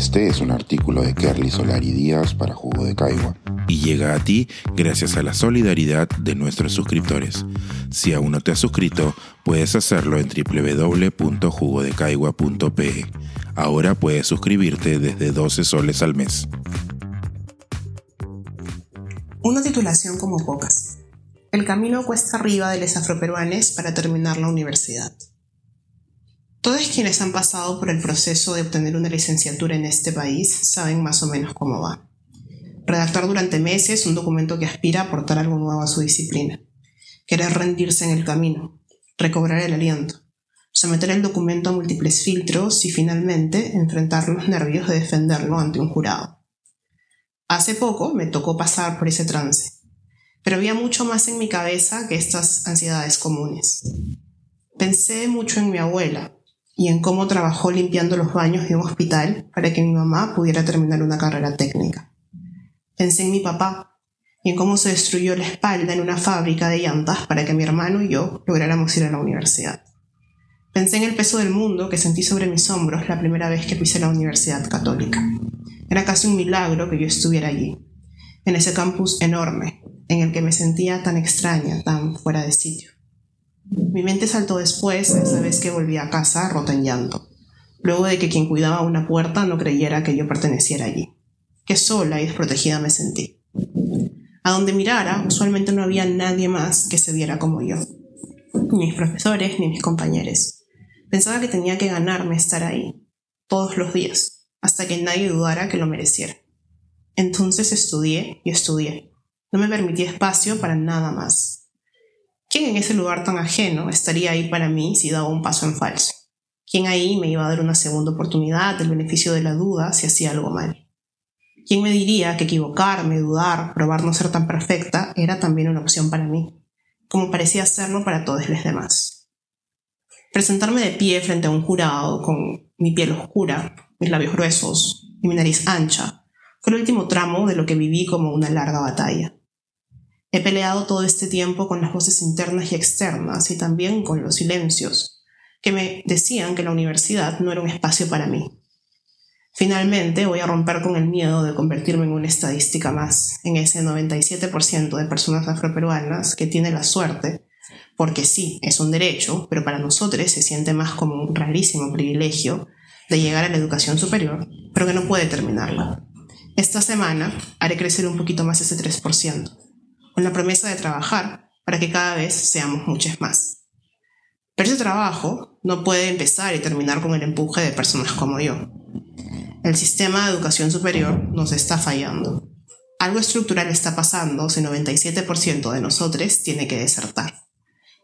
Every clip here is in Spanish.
Este es un artículo de Kerly Solari Díaz para Jugo de Caigua y llega a ti gracias a la solidaridad de nuestros suscriptores. Si aún no te has suscrito, puedes hacerlo en www.jugodecaigua.pe. Ahora puedes suscribirte desde 12 soles al mes. Una titulación como pocas. El camino cuesta arriba de los afroperuanes para terminar la universidad. Todos quienes han pasado por el proceso de obtener una licenciatura en este país saben más o menos cómo va redactar durante meses un documento que aspira a aportar algo nuevo a su disciplina, querer rendirse en el camino, recobrar el aliento, someter el documento a múltiples filtros y finalmente enfrentar los nervios de defenderlo ante un jurado. Hace poco me tocó pasar por ese trance, pero había mucho más en mi cabeza que estas ansiedades comunes. Pensé mucho en mi abuela y en cómo trabajó limpiando los baños de un hospital para que mi mamá pudiera terminar una carrera técnica. Pensé en mi papá y en cómo se destruyó la espalda en una fábrica de llantas para que mi hermano y yo lográramos ir a la universidad. Pensé en el peso del mundo que sentí sobre mis hombros la primera vez que pisé la Universidad Católica. Era casi un milagro que yo estuviera allí, en ese campus enorme, en el que me sentía tan extraña, tan fuera de sitio. Mi mente saltó después, esa vez que volví a casa rota en llanto, luego de que quien cuidaba una puerta no creyera que yo perteneciera allí que sola y desprotegida me sentí. A donde mirara, usualmente no había nadie más que se viera como yo. Ni mis profesores, ni mis compañeros. Pensaba que tenía que ganarme estar ahí, todos los días, hasta que nadie dudara que lo mereciera. Entonces estudié y estudié. No me permití espacio para nada más. ¿Quién en ese lugar tan ajeno estaría ahí para mí si daba un paso en falso? ¿Quién ahí me iba a dar una segunda oportunidad, el beneficio de la duda, si hacía algo mal? ¿Quién me diría que equivocarme, dudar, probar no ser tan perfecta era también una opción para mí, como parecía serlo para todos los demás? Presentarme de pie frente a un jurado con mi piel oscura, mis labios gruesos y mi nariz ancha fue el último tramo de lo que viví como una larga batalla. He peleado todo este tiempo con las voces internas y externas y también con los silencios, que me decían que la universidad no era un espacio para mí, Finalmente, voy a romper con el miedo de convertirme en una estadística más, en ese 97% de personas afroperuanas que tiene la suerte, porque sí, es un derecho, pero para nosotros se siente más como un rarísimo privilegio de llegar a la educación superior, pero que no puede terminarla. Esta semana haré crecer un poquito más ese 3%, con la promesa de trabajar para que cada vez seamos muchos más. Pero ese trabajo no puede empezar y terminar con el empuje de personas como yo el sistema de educación superior nos está fallando. Algo estructural está pasando si 97% de nosotros tiene que desertar.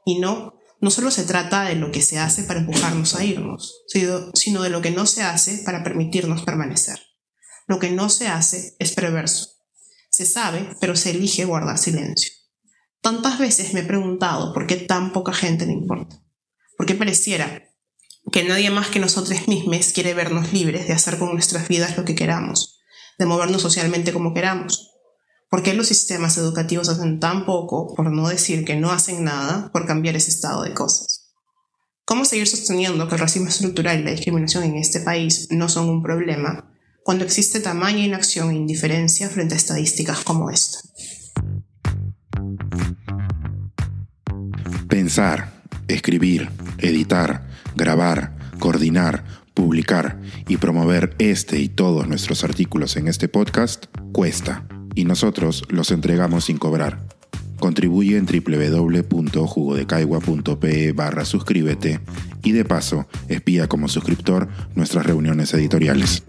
Y no, no solo se trata de lo que se hace para empujarnos a irnos, sino de lo que no se hace para permitirnos permanecer. Lo que no se hace es perverso. Se sabe, pero se elige guardar silencio. Tantas veces me he preguntado por qué tan poca gente le importa. ¿Por qué pareciera que nadie más que nosotros mismos quiere vernos libres de hacer con nuestras vidas lo que queramos, de movernos socialmente como queramos. ¿Por qué los sistemas educativos hacen tan poco, por no decir que no hacen nada, por cambiar ese estado de cosas? ¿Cómo seguir sosteniendo que el racismo estructural y la discriminación en este país no son un problema cuando existe tamaña inacción e indiferencia frente a estadísticas como esta? Pensar, escribir, editar, grabar, coordinar, publicar y promover este y todos nuestros artículos en este podcast cuesta y nosotros los entregamos sin cobrar. Contribuye en www.jugodecaigua.pe barra suscríbete y de paso espía como suscriptor nuestras reuniones editoriales.